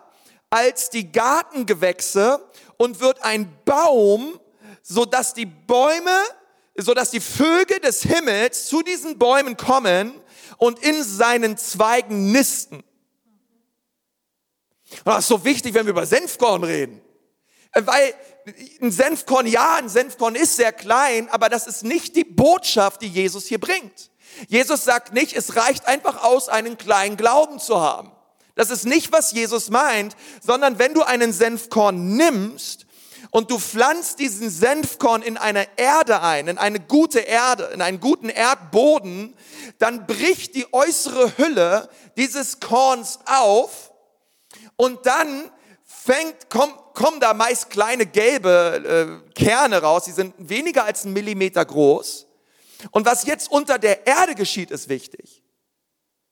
als die Gartengewächse und wird ein Baum, so dass die Bäume so dass die Vögel des Himmels zu diesen Bäumen kommen und in seinen Zweigen nisten. Und das ist so wichtig, wenn wir über Senfkorn reden. Weil ein Senfkorn, ja, ein Senfkorn ist sehr klein, aber das ist nicht die Botschaft, die Jesus hier bringt. Jesus sagt nicht, es reicht einfach aus, einen kleinen Glauben zu haben. Das ist nicht, was Jesus meint, sondern wenn du einen Senfkorn nimmst und du pflanzt diesen Senfkorn in eine Erde ein, in eine gute Erde, in einen guten Erdboden, dann bricht die äußere Hülle dieses Korns auf und dann fängt, kommt, kommen da meist kleine gelbe äh, Kerne raus, die sind weniger als ein Millimeter groß. Und was jetzt unter der Erde geschieht, ist wichtig.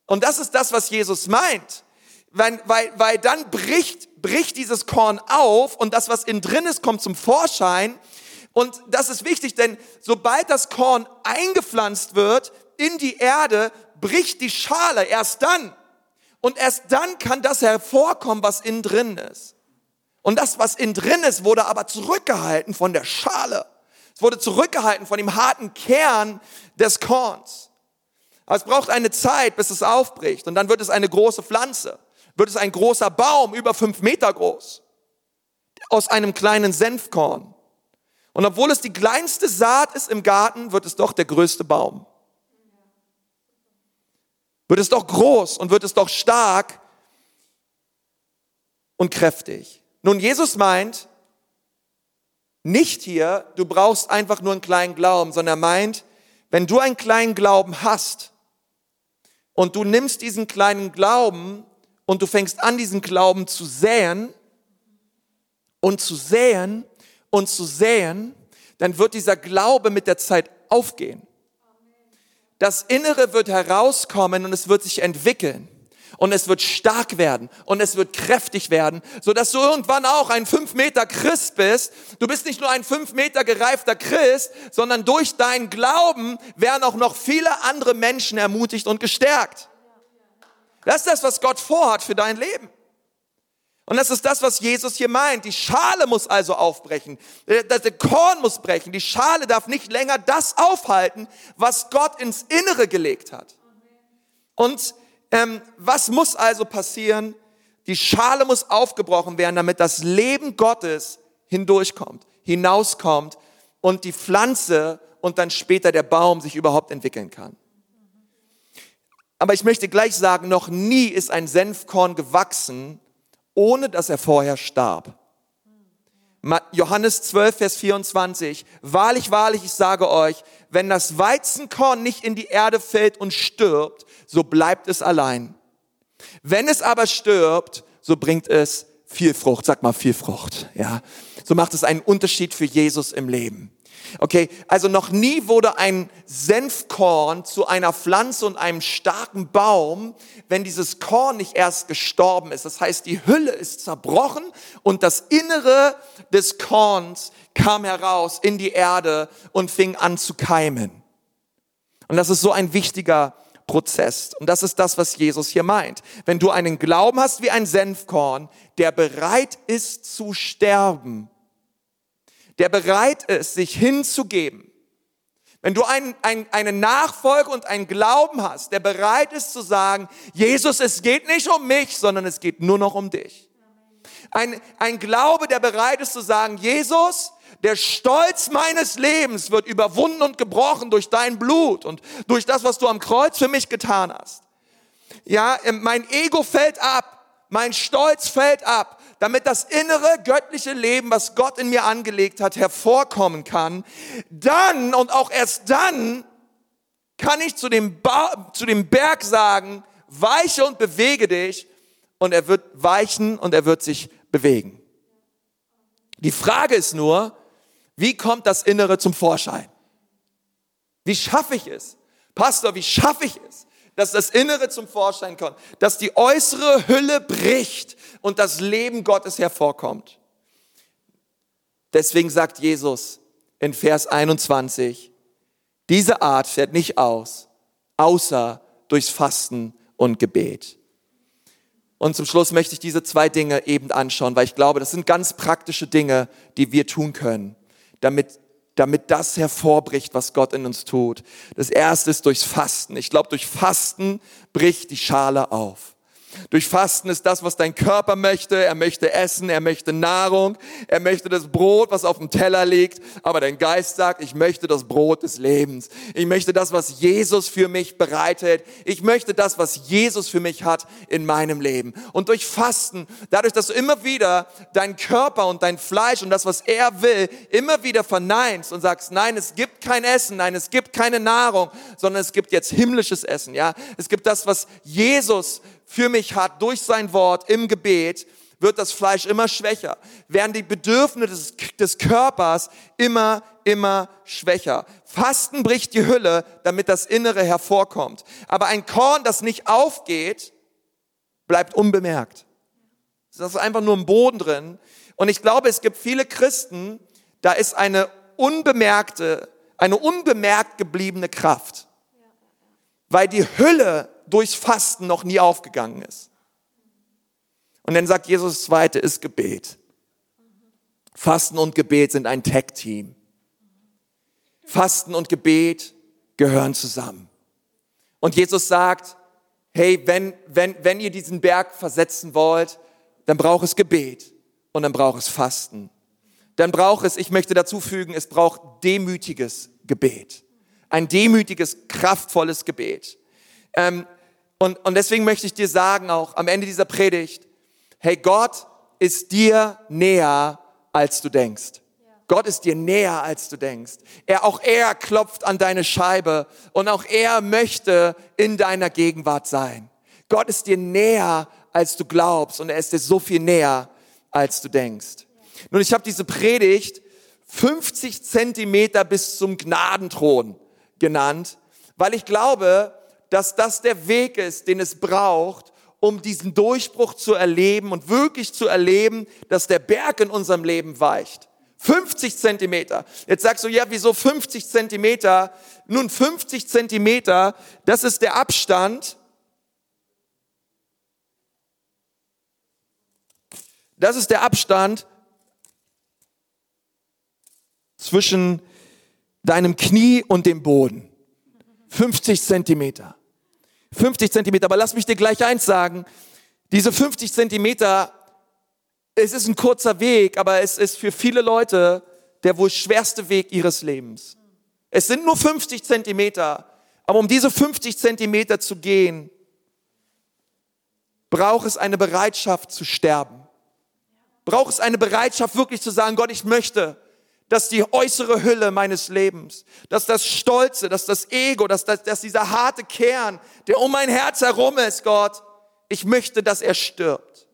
Und das ist das, was Jesus meint. Weil, weil, weil dann bricht bricht dieses Korn auf und das, was innen drin ist, kommt zum Vorschein. Und das ist wichtig, denn sobald das Korn eingepflanzt wird in die Erde, bricht die Schale erst dann. Und erst dann kann das hervorkommen, was innen drin ist. Und das, was innen drin ist, wurde aber zurückgehalten von der Schale. Es wurde zurückgehalten von dem harten Kern des Korns. Aber es braucht eine Zeit, bis es aufbricht. Und dann wird es eine große Pflanze wird es ein großer Baum, über fünf Meter groß, aus einem kleinen Senfkorn. Und obwohl es die kleinste Saat ist im Garten, wird es doch der größte Baum. Wird es doch groß und wird es doch stark und kräftig. Nun, Jesus meint, nicht hier, du brauchst einfach nur einen kleinen Glauben, sondern er meint, wenn du einen kleinen Glauben hast und du nimmst diesen kleinen Glauben und du fängst an, diesen Glauben zu säen und zu säen und zu säen, dann wird dieser Glaube mit der Zeit aufgehen. Das Innere wird herauskommen und es wird sich entwickeln. und es wird stark werden und es wird kräftig werden, so dass du irgendwann auch ein fünf Meter Christ bist. Du bist nicht nur ein fünf Meter gereifter Christ, sondern durch deinen Glauben werden auch noch viele andere Menschen ermutigt und gestärkt. Das ist das, was Gott vorhat für dein Leben. Und das ist das, was Jesus hier meint. Die Schale muss also aufbrechen. Der Korn muss brechen. Die Schale darf nicht länger das aufhalten, was Gott ins Innere gelegt hat. Und ähm, was muss also passieren? Die Schale muss aufgebrochen werden, damit das Leben Gottes hindurchkommt, hinauskommt und die Pflanze und dann später der Baum sich überhaupt entwickeln kann. Aber ich möchte gleich sagen, noch nie ist ein Senfkorn gewachsen, ohne dass er vorher starb. Johannes 12, Vers 24. Wahrlich, wahrlich, ich sage euch, wenn das Weizenkorn nicht in die Erde fällt und stirbt, so bleibt es allein. Wenn es aber stirbt, so bringt es viel Frucht. Sag mal viel Frucht. Ja. So macht es einen Unterschied für Jesus im Leben. Okay, also noch nie wurde ein Senfkorn zu einer Pflanze und einem starken Baum, wenn dieses Korn nicht erst gestorben ist. Das heißt, die Hülle ist zerbrochen und das Innere des Korns kam heraus in die Erde und fing an zu keimen. Und das ist so ein wichtiger Prozess. Und das ist das, was Jesus hier meint. Wenn du einen Glauben hast wie ein Senfkorn, der bereit ist zu sterben, der bereit ist, sich hinzugeben, wenn du ein, ein, eine Nachfolge und einen Glauben hast, der bereit ist zu sagen, Jesus, es geht nicht um mich, sondern es geht nur noch um dich. Ein, ein Glaube, der bereit ist zu sagen, Jesus, der Stolz meines Lebens wird überwunden und gebrochen durch dein Blut und durch das, was du am Kreuz für mich getan hast. Ja, mein Ego fällt ab, mein Stolz fällt ab damit das innere göttliche Leben, was Gott in mir angelegt hat, hervorkommen kann, dann und auch erst dann kann ich zu dem, ba zu dem Berg sagen, weiche und bewege dich und er wird weichen und er wird sich bewegen. Die Frage ist nur, wie kommt das Innere zum Vorschein? Wie schaffe ich es? Pastor, wie schaffe ich es, dass das Innere zum Vorschein kommt, dass die äußere Hülle bricht und das Leben Gottes hervorkommt. Deswegen sagt Jesus in Vers 21, diese Art fährt nicht aus, außer durchs Fasten und Gebet. Und zum Schluss möchte ich diese zwei Dinge eben anschauen, weil ich glaube, das sind ganz praktische Dinge, die wir tun können, damit damit das hervorbricht, was Gott in uns tut. Das erste ist durchs Fasten. Ich glaube, durch Fasten bricht die Schale auf. Durch Fasten ist das, was dein Körper möchte. Er möchte essen, er möchte Nahrung, er möchte das Brot, was auf dem Teller liegt. Aber dein Geist sagt, ich möchte das Brot des Lebens. Ich möchte das, was Jesus für mich bereitet. Ich möchte das, was Jesus für mich hat in meinem Leben. Und durch Fasten, dadurch, dass du immer wieder deinen Körper und dein Fleisch und das, was er will, immer wieder verneinst und sagst, nein, es gibt kein Essen, nein, es gibt keine Nahrung, sondern es gibt jetzt himmlisches Essen, ja. Es gibt das, was Jesus für mich hat durch sein Wort im Gebet, wird das Fleisch immer schwächer, werden die Bedürfnisse des, des Körpers immer, immer schwächer. Fasten bricht die Hülle, damit das Innere hervorkommt. Aber ein Korn, das nicht aufgeht, bleibt unbemerkt. Das ist einfach nur im Boden drin. Und ich glaube, es gibt viele Christen, da ist eine unbemerkte, eine unbemerkt gebliebene Kraft. Weil die Hülle durchs Fasten noch nie aufgegangen ist. Und dann sagt Jesus, das zweite ist Gebet. Fasten und Gebet sind ein Tech-Team. Fasten und Gebet gehören zusammen. Und Jesus sagt, hey, wenn, wenn, wenn ihr diesen Berg versetzen wollt, dann braucht es Gebet und dann braucht es Fasten. Dann braucht es, ich möchte dazu fügen, es braucht demütiges Gebet. Ein demütiges, kraftvolles Gebet. Ähm, und, und deswegen möchte ich dir sagen, auch am Ende dieser Predigt, hey, Gott ist dir näher, als du denkst. Gott ist dir näher, als du denkst. Er, auch er klopft an deine Scheibe und auch er möchte in deiner Gegenwart sein. Gott ist dir näher, als du glaubst und er ist dir so viel näher, als du denkst. Nun, ich habe diese Predigt 50 Zentimeter bis zum Gnadenthron genannt, weil ich glaube, dass das der Weg ist, den es braucht, um diesen Durchbruch zu erleben und wirklich zu erleben, dass der Berg in unserem Leben weicht. 50 Zentimeter. Jetzt sagst du, ja, wieso 50 Zentimeter? Nun, 50 Zentimeter, das ist der Abstand. Das ist der Abstand zwischen deinem Knie und dem Boden. 50 Zentimeter. 50 Zentimeter. Aber lass mich dir gleich eins sagen. Diese 50 Zentimeter, es ist ein kurzer Weg, aber es ist für viele Leute der wohl schwerste Weg ihres Lebens. Es sind nur 50 Zentimeter, aber um diese 50 Zentimeter zu gehen, braucht es eine Bereitschaft zu sterben. Braucht es eine Bereitschaft wirklich zu sagen, Gott, ich möchte, dass die äußere Hülle meines Lebens, dass das Stolze, dass das Ego, dass, dass, dass dieser harte Kern, der um mein Herz herum ist, Gott, ich möchte, dass er stirbt.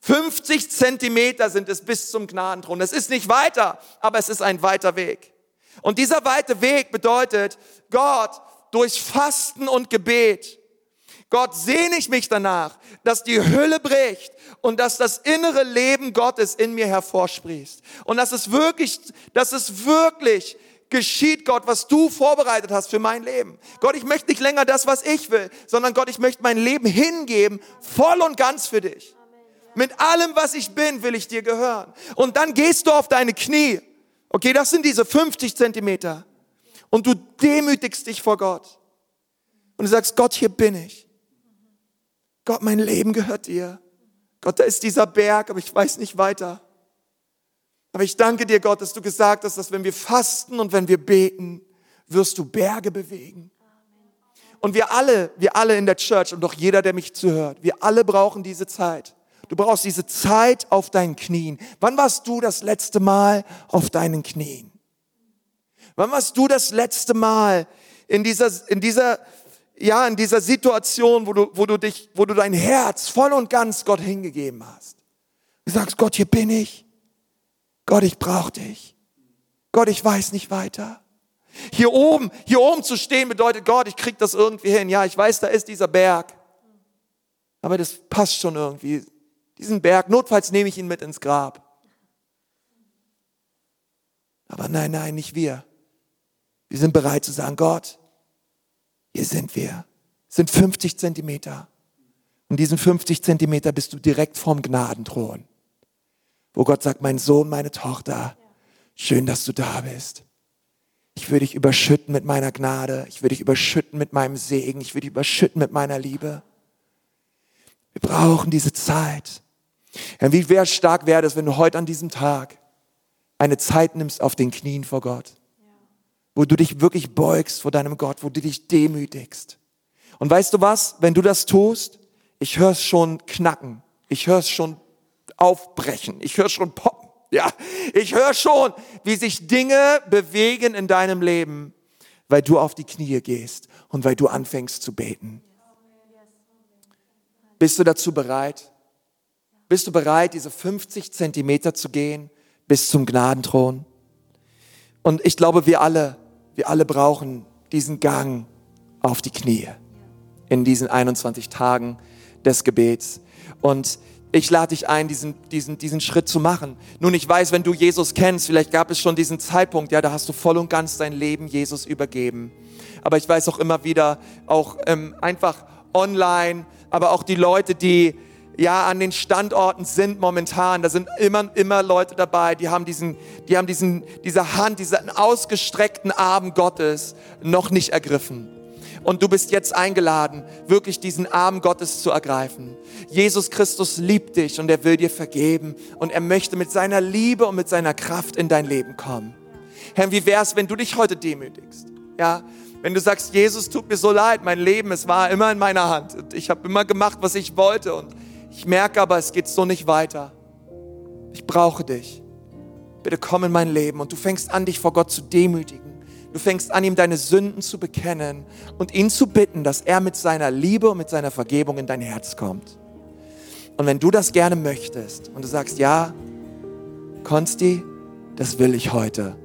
50 Zentimeter sind es bis zum Gnadenthron. Es ist nicht weiter, aber es ist ein weiter Weg. Und dieser weite Weg bedeutet, Gott, durch Fasten und Gebet, Gott sehne ich mich danach, dass die Hülle bricht und dass das innere Leben Gottes in mir hervorsprießt. Und dass es wirklich, dass es wirklich geschieht, Gott, was du vorbereitet hast für mein Leben. Gott, ich möchte nicht länger das, was ich will, sondern Gott, ich möchte mein Leben hingeben, voll und ganz für dich. Mit allem, was ich bin, will ich dir gehören. Und dann gehst du auf deine Knie. Okay, das sind diese 50 Zentimeter. Und du demütigst dich vor Gott. Und du sagst, Gott, hier bin ich. Gott, mein Leben gehört dir. Gott, da ist dieser Berg, aber ich weiß nicht weiter. Aber ich danke dir, Gott, dass du gesagt hast, dass wenn wir fasten und wenn wir beten, wirst du Berge bewegen. Und wir alle, wir alle in der Church und auch jeder, der mich zuhört, wir alle brauchen diese Zeit. Du brauchst diese Zeit auf deinen Knien. Wann warst du das letzte Mal auf deinen Knien? Wann warst du das letzte Mal in dieser, in dieser ja, in dieser Situation, wo du, wo du dich, wo du dein Herz voll und ganz Gott hingegeben hast. Du sagst, Gott, hier bin ich. Gott, ich brauche dich. Gott, ich weiß nicht weiter. Hier oben, hier oben zu stehen bedeutet, Gott, ich krieg das irgendwie hin. Ja, ich weiß, da ist dieser Berg. Aber das passt schon irgendwie. Diesen Berg, notfalls nehme ich ihn mit ins Grab. Aber nein, nein, nicht wir. Wir sind bereit zu sagen, Gott, hier sind wir. Es sind 50 Zentimeter. Und diesen 50 Zentimeter bist du direkt vorm Gnadenthron. Wo Gott sagt, mein Sohn, meine Tochter, schön, dass du da bist. Ich würde dich überschütten mit meiner Gnade. Ich würde dich überschütten mit meinem Segen. Ich würde dich überschütten mit meiner Liebe. Wir brauchen diese Zeit. Ja, wie wäre stark wäre es, wenn du heute an diesem Tag eine Zeit nimmst auf den Knien vor Gott wo du dich wirklich beugst vor deinem Gott, wo du dich demütigst. Und weißt du was? Wenn du das tust, ich höre es schon knacken, ich höre es schon aufbrechen, ich höre schon poppen. Ja, ich höre schon, wie sich Dinge bewegen in deinem Leben, weil du auf die Knie gehst und weil du anfängst zu beten. Bist du dazu bereit? Bist du bereit, diese 50 Zentimeter zu gehen bis zum Gnadenthron? Und ich glaube, wir alle, wir alle brauchen diesen Gang auf die Knie in diesen 21 Tagen des Gebets. Und ich lade dich ein, diesen, diesen, diesen Schritt zu machen. Nun, ich weiß, wenn du Jesus kennst, vielleicht gab es schon diesen Zeitpunkt, ja, da hast du voll und ganz dein Leben Jesus übergeben. Aber ich weiß auch immer wieder, auch ähm, einfach online, aber auch die Leute, die ja an den Standorten sind momentan. Da sind immer, immer Leute dabei, die haben diesen, die haben diesen, diese Hand, diesen ausgestreckten Arm Gottes noch nicht ergriffen. Und du bist jetzt eingeladen, wirklich diesen Arm Gottes zu ergreifen. Jesus Christus liebt dich und er will dir vergeben und er möchte mit seiner Liebe und mit seiner Kraft in dein Leben kommen. Herr, wie wär's, wenn du dich heute demütigst? Ja, wenn du sagst, Jesus, tut mir so leid, mein Leben, es war immer in meiner Hand. Und ich habe immer gemacht, was ich wollte und ich merke aber, es geht so nicht weiter. Ich brauche dich. Bitte komm in mein Leben und du fängst an, dich vor Gott zu demütigen. Du fängst an, ihm deine Sünden zu bekennen und ihn zu bitten, dass er mit seiner Liebe und mit seiner Vergebung in dein Herz kommt. Und wenn du das gerne möchtest und du sagst, ja, Konsti, das will ich heute.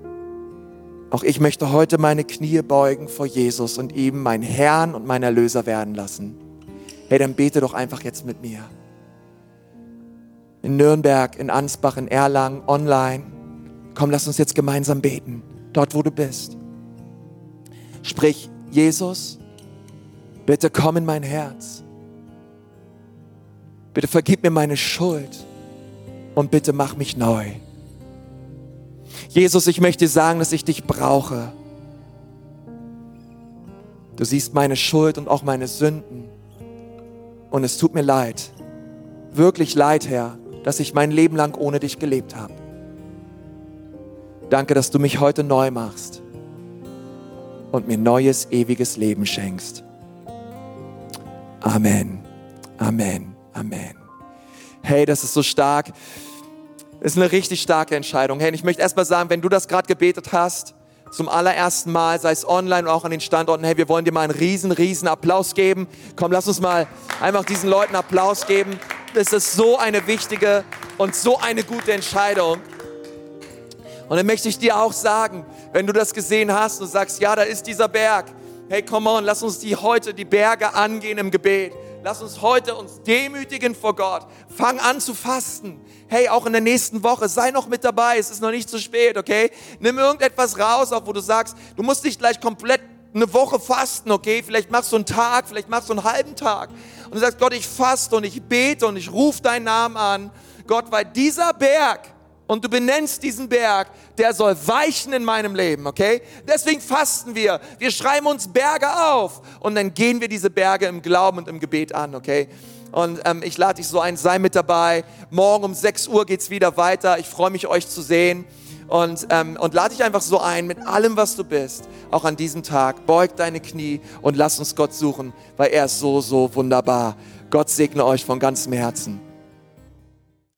Auch ich möchte heute meine Knie beugen vor Jesus und ihm mein Herrn und mein Erlöser werden lassen hey, dann bete doch einfach jetzt mit mir. In Nürnberg, in Ansbach, in Erlangen, online. Komm, lass uns jetzt gemeinsam beten, dort wo du bist. Sprich, Jesus, bitte komm in mein Herz. Bitte vergib mir meine Schuld und bitte mach mich neu. Jesus, ich möchte sagen, dass ich dich brauche. Du siehst meine Schuld und auch meine Sünden. Und es tut mir leid, wirklich leid, Herr, dass ich mein Leben lang ohne dich gelebt habe. Danke, dass du mich heute neu machst und mir neues, ewiges Leben schenkst. Amen. Amen. Amen. Hey, das ist so stark. Das ist eine richtig starke Entscheidung. Hey, ich möchte erstmal sagen, wenn du das gerade gebetet hast, zum allerersten Mal, sei es online oder auch an den Standorten, hey, wir wollen dir mal einen riesen, riesen Applaus geben. Komm, lass uns mal einfach diesen Leuten Applaus geben. Ist so eine wichtige und so eine gute Entscheidung. Und dann möchte ich dir auch sagen, wenn du das gesehen hast und sagst, ja, da ist dieser Berg. Hey, come on, lass uns die heute die Berge angehen im Gebet. Lass uns heute uns demütigen vor Gott. Fang an zu fasten. Hey, auch in der nächsten Woche, sei noch mit dabei. Es ist noch nicht zu spät, okay? Nimm irgendetwas raus, auch wo du sagst, du musst nicht gleich komplett eine Woche fasten, okay? Vielleicht machst du einen Tag, vielleicht machst du einen halben Tag. Und du sagst, Gott, ich faste und ich bete und ich rufe deinen Namen an. Gott, weil dieser Berg, und du benennst diesen Berg, der soll weichen in meinem Leben, okay? Deswegen fasten wir. Wir schreiben uns Berge auf und dann gehen wir diese Berge im Glauben und im Gebet an, okay? Und ähm, ich lade dich so ein, sei mit dabei. Morgen um 6 Uhr geht's wieder weiter. Ich freue mich, euch zu sehen. Und, ähm, und lade dich einfach so ein, mit allem, was du bist, auch an diesem Tag. Beug deine Knie und lass uns Gott suchen, weil er ist so, so wunderbar. Gott segne euch von ganzem Herzen.